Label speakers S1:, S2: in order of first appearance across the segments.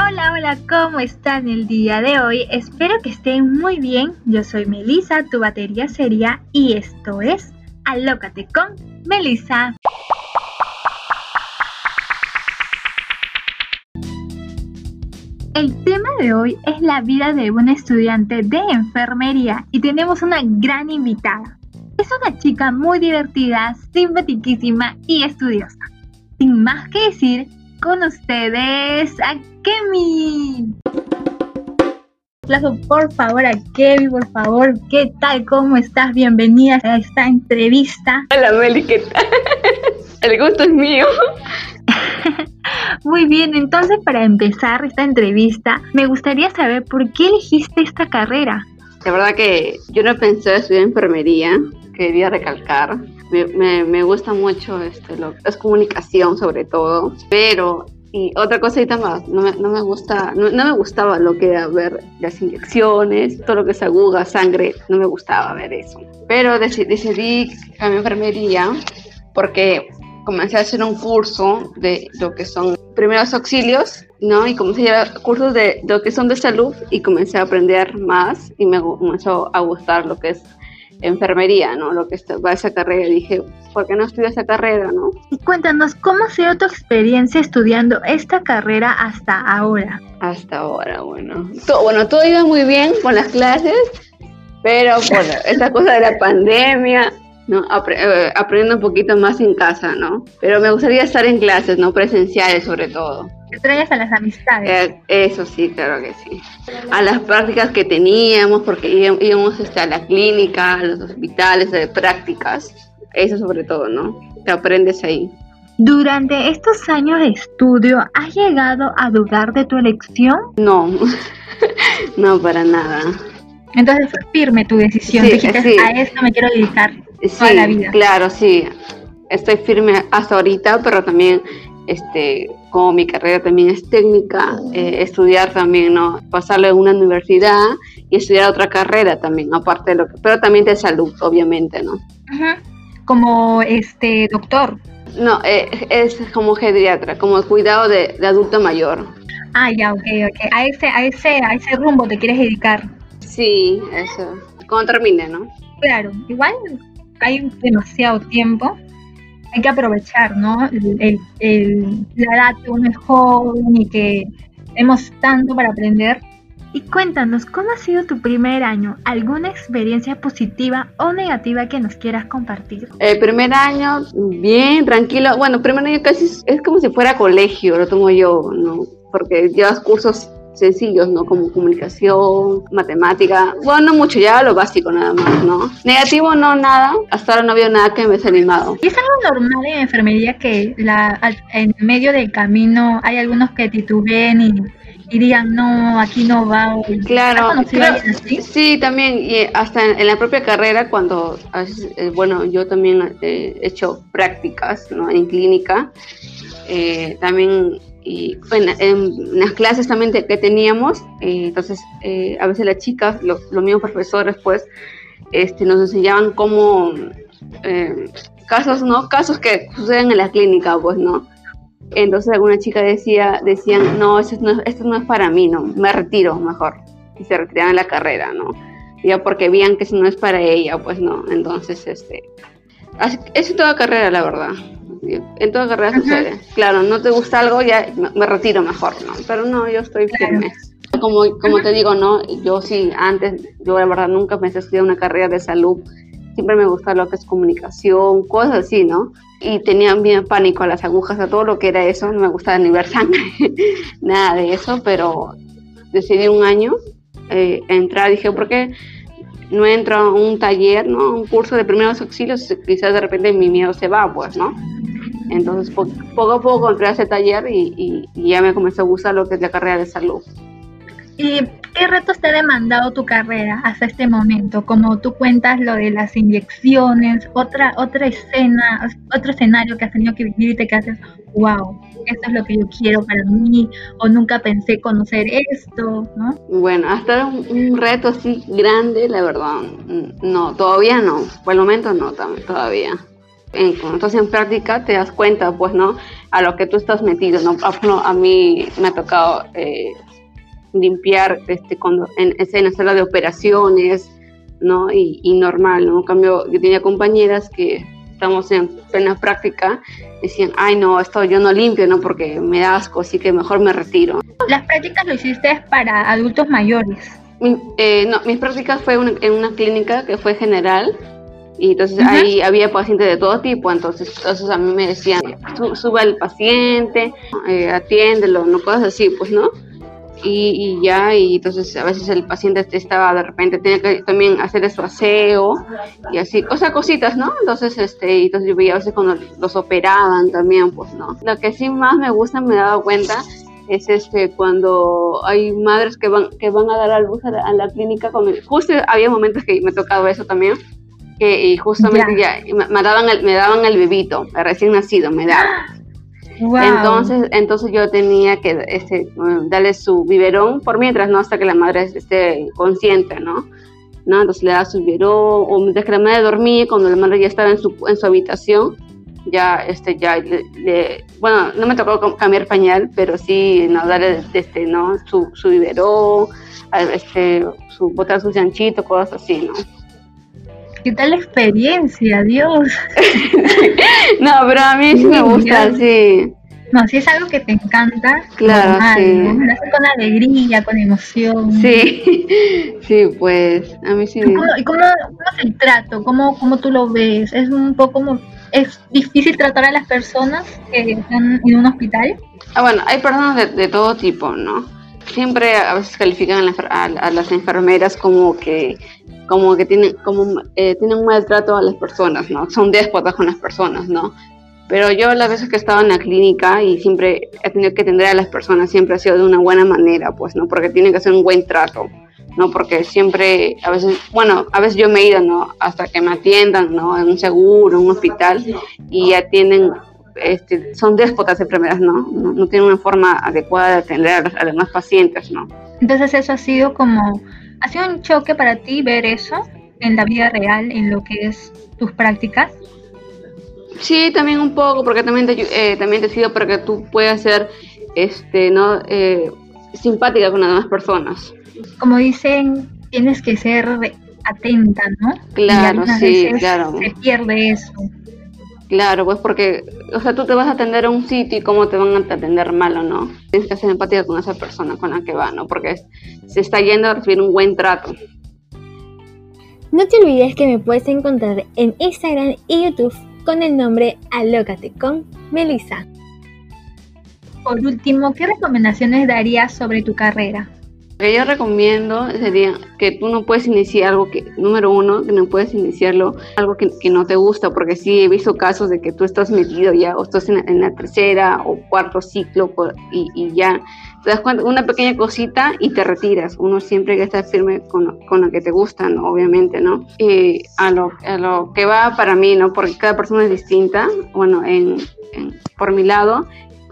S1: Hola, hola, ¿cómo están el día de hoy? Espero que estén muy bien. Yo soy Melissa, tu batería seria, y esto es Alócate con Melissa. El tema de hoy es la vida de una estudiante de enfermería y tenemos una gran invitada. Es una chica muy divertida, simpaticísima y estudiosa. Sin más que decir, con ustedes a Kemi. por favor, a Kemi, por favor. ¿Qué tal? ¿Cómo estás? Bienvenida a esta entrevista.
S2: Hola, Meli, ¿qué tal? El gusto es mío.
S1: Muy bien, entonces para empezar esta entrevista, me gustaría saber por qué elegiste esta carrera.
S2: La verdad que yo no pensé estudiar enfermería, quería recalcar. Me, me, gusta mucho este, lo, es comunicación sobre todo, pero y otra cosita más, no me, no me gusta, no, me gustaba lo que era ver las inyecciones, todo lo que es aguja, sangre, no me gustaba ver eso. Pero decidí, cambiar enfermería porque comencé a hacer un curso de lo que son primeros auxilios, ¿no? Y comencé a hacer cursos de lo que son de salud y comencé a aprender más y me comenzó a gustar lo que es enfermería, ¿no? Lo que va a esa carrera. Dije, ¿por qué no estudio esa carrera, no?
S1: Y cuéntanos, ¿cómo ha sido tu experiencia estudiando esta carrera hasta ahora?
S2: Hasta ahora, bueno. Todo, bueno, todo iba muy bien con las clases, pero bueno, esta cosa de la pandemia, ¿no? Eh, aprendiendo un poquito más en casa, ¿no? Pero me gustaría estar en clases, ¿no? Presenciales sobre todo.
S1: Extrañas a las amistades.
S2: Eh, eso sí, claro que sí. A las prácticas que teníamos, porque íbamos este, a la clínica, a los hospitales de prácticas. Eso sobre todo, ¿no? Te aprendes ahí.
S1: Durante estos años de estudio, ¿has llegado a dudar de tu elección?
S2: No, no para nada.
S1: Entonces fue firme tu decisión. Dijiste, a esto me quiero dedicar toda la vida.
S2: Claro, sí. Estoy firme hasta ahorita, pero también este, como mi carrera también es técnica, eh, estudiar también, ¿no? Pasarle a una universidad y estudiar otra carrera también, aparte de lo que, pero también de salud, obviamente, ¿no?
S1: Como este doctor.
S2: No, eh, es como geriatra, como cuidado de, adulto mayor.
S1: Ah, ya, ok, ok. A ese, a ese, a ese rumbo te quieres dedicar.
S2: Sí, eso. Cuando termine, ¿no?
S1: Claro, igual hay demasiado tiempo hay que aprovechar, ¿no? El, la edad que uno es joven y que tenemos tanto para aprender. Y cuéntanos, ¿cómo ha sido tu primer año? ¿Alguna experiencia positiva o negativa que nos quieras compartir?
S2: El primer año, bien, tranquilo. Bueno, primer año casi es como si fuera colegio, lo tomo yo, ¿no? Porque llevas cursos sencillos, ¿no? Como comunicación, matemática, bueno, no mucho, ya lo básico nada más, ¿no? Negativo no, nada, hasta ahora no había nada que me haya animado.
S1: ¿Y es algo normal en enfermería que la, en medio del camino hay algunos que titubeen y y digan, no, aquí no va.
S2: Claro, sí, también, y hasta en, la propia carrera, cuando, eh, bueno, yo también he hecho prácticas ¿no? en clínica, eh, también y bueno, en las clases también que teníamos, eh, entonces eh, a veces las chicas, los mismos profesores, pues, este, nos enseñaban cómo, eh, casos, ¿no? Casos que suceden en la clínica, pues, ¿no? Entonces alguna chica decía, decían, no, esto no, esto no es para mí, no, me retiro mejor. Y se retiraban la carrera, ¿no? Ya porque veían que eso no es para ella, pues, ¿no? Entonces, este, es toda carrera, la verdad en toda carrera sucede. Claro, no te gusta algo, ya me retiro mejor, ¿no? Pero no, yo estoy firme. Como, como te digo, ¿no? Yo sí, antes, yo la verdad nunca pensé estudiar una carrera de salud. Siempre me gusta lo que es comunicación, cosas así, ¿no? Y tenía bien pánico a las agujas, a todo lo que era eso. No me gustaba ni ver sangre, nada de eso, pero decidí un año eh, entrar. Dije, ¿por qué no entro a un taller, ¿no? Un curso de primeros auxilios, quizás de repente mi miedo se va, pues, ¿no? Entonces, poco a poco entré a ese taller y, ya me comenzó a gustar lo que es la carrera de salud.
S1: ¿Y qué retos te ha demandado tu carrera hasta este momento? Como tú cuentas lo de las inyecciones, otra, otra escena, otro escenario que has tenido que vivir y te quedas, wow, esto es lo que yo quiero para mí, o nunca pensé conocer esto, ¿no?
S2: Bueno, hasta un, un reto así grande, la verdad, no, todavía no, por el momento no, todavía. Estás en práctica te das cuenta, pues, ¿no? A lo que tú estás metido, ¿no? A, mí me ha tocado eh, limpiar este, cuando, en, en la sala de operaciones, ¿no? Y, y, normal, ¿no? En cambio, yo tenía compañeras que estamos en plena práctica, decían, ay, no, esto yo no limpio, ¿no? Porque me da asco, así que mejor me retiro.
S1: ¿Las prácticas lo hiciste para adultos mayores?
S2: Eh, no, mis prácticas fue en una clínica que fue general, y entonces ahí había pacientes de todo tipo, entonces, entonces a mí me decían, suba al paciente, eh, atiéndelo, no cosas así, pues, ¿no? Y, ya, y entonces a veces el paciente estaba de repente, tenía que también hacer su aseo y así, cosas, cositas, ¿no? Entonces, este, y entonces yo veía a veces cuando los operaban también, pues, ¿no? Lo que sí más me gusta, me he dado cuenta, es este cuando hay madres que van que van a dar a luz a la, clínica con justo había momentos que me tocaba eso también que y justamente ya, me, daban el, me daban el bebito recién nacido me daban entonces, entonces yo tenía que este, darle su biberón por mientras, ¿no? Hasta que la madre esté consciente, ¿no? ¿no? Entonces le da su biberón, o mientras que la madre dormía, cuando la madre ya estaba en su, en su habitación, ya, este, ya, le, bueno, no me tocó cambiar pañal, pero sí, ¿no? Darle, este, ¿no? Su, su biberón, este, su, botar su chanchito, cosas así, ¿no?
S1: ¿Qué tal la experiencia, Dios?
S2: no, pero a mí sí me gusta, sí.
S1: No, si es algo que te encanta,
S2: claro, sí.
S1: con alegría, con emoción.
S2: Sí, sí, pues a mí sí.
S1: ¿Y cómo, cómo, es el trato? ¿Cómo, ¿Cómo tú lo ves? ¿Es un poco como, es difícil tratar a las personas que están en un hospital?
S2: Ah, bueno, hay personas de, de todo tipo, ¿no? Siempre a veces califican a, las enfermeras como que como que tienen como eh, tienen un maltrato a las personas, ¿no? Son déspotas con las personas, ¿no? Pero yo las veces que he estado en la clínica y siempre he tenido que atender a las personas, siempre ha sido de una buena manera, pues, ¿no? Porque tienen que hacer un buen trato, ¿no? Porque siempre, a veces, bueno, a veces yo me he ido, ¿no? Hasta que me atiendan, ¿no? En un seguro, en un hospital, y atienden, este, son déspotas enfermeras, ¿no? ¿no? No, tienen una forma adecuada de atender a los, a los demás pacientes, ¿no?
S1: Entonces eso ha sido como, ha sido un choque para ti ver eso en la vida real, en lo que es tus prácticas.
S2: Sí, también un poco, porque también te, eh, también te sirve para que tú puedas ser este, ¿no? Eh, simpática con las demás personas.
S1: Como dicen, tienes que ser atenta, ¿no?
S2: Claro, sí, claro.
S1: Se pierde eso.
S2: Claro, pues porque, o sea, tú te vas a atender a un sitio y cómo te van a atender mal o no. Tienes que ser empática con esa persona con la que va, ¿no? Porque se está yendo a recibir un buen trato.
S3: No te olvides que me puedes encontrar en Instagram y YouTube con el nombre Alócate con Melissa.
S1: Por último, ¿qué recomendaciones darías sobre tu carrera?
S2: Que yo recomiendo sería que tú no puedes iniciar algo que, número uno, que no puedes iniciarlo algo que, no te gusta, porque sí he visto casos de que tú estás metido ya, o estás en, la tercera o cuarto ciclo y, y, ya te das cuenta, una pequeña cosita y te retiras. Uno siempre que estar firme con, con lo que te gusta, obviamente, ¿no? Y a lo, a lo que va para mí, ¿no? Porque cada persona es distinta, bueno, en, por mi lado,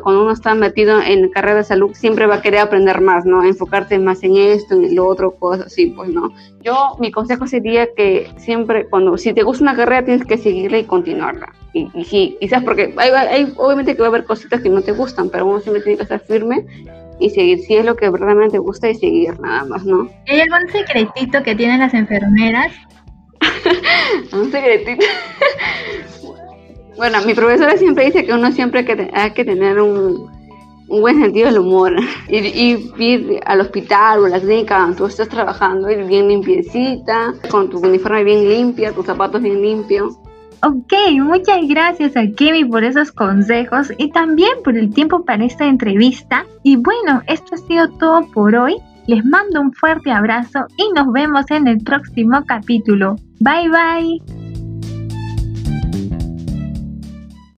S2: cuando uno está metido en carrera de salud, siempre va a querer aprender más, ¿no? Enfocarte más en esto, en lo otro, cosas así, pues, ¿no? Yo, mi consejo sería que siempre, cuando, si te gusta una carrera, tienes que seguirla y continuarla. Y, y quizás porque hay, hay, obviamente que va a haber cositas que no te gustan, pero uno siempre tiene que estar firme y seguir si es lo que verdaderamente te gusta y seguir nada más, ¿no?
S1: ¿Hay algún secretito que tienen las enfermeras?
S2: un secretito. Bueno, mi profesora siempre dice que uno siempre hay que, tener un, buen sentido del humor y, ir al hospital o a la clínica donde tú estás trabajando, ir bien limpiecita, con tu uniforme bien limpia, tus zapatos bien limpios.
S1: Ok, muchas gracias a Kemi por esos consejos y también por el tiempo para esta entrevista. Y bueno, esto ha sido todo por hoy. Les mando un fuerte abrazo y nos vemos en el próximo capítulo. Bye bye.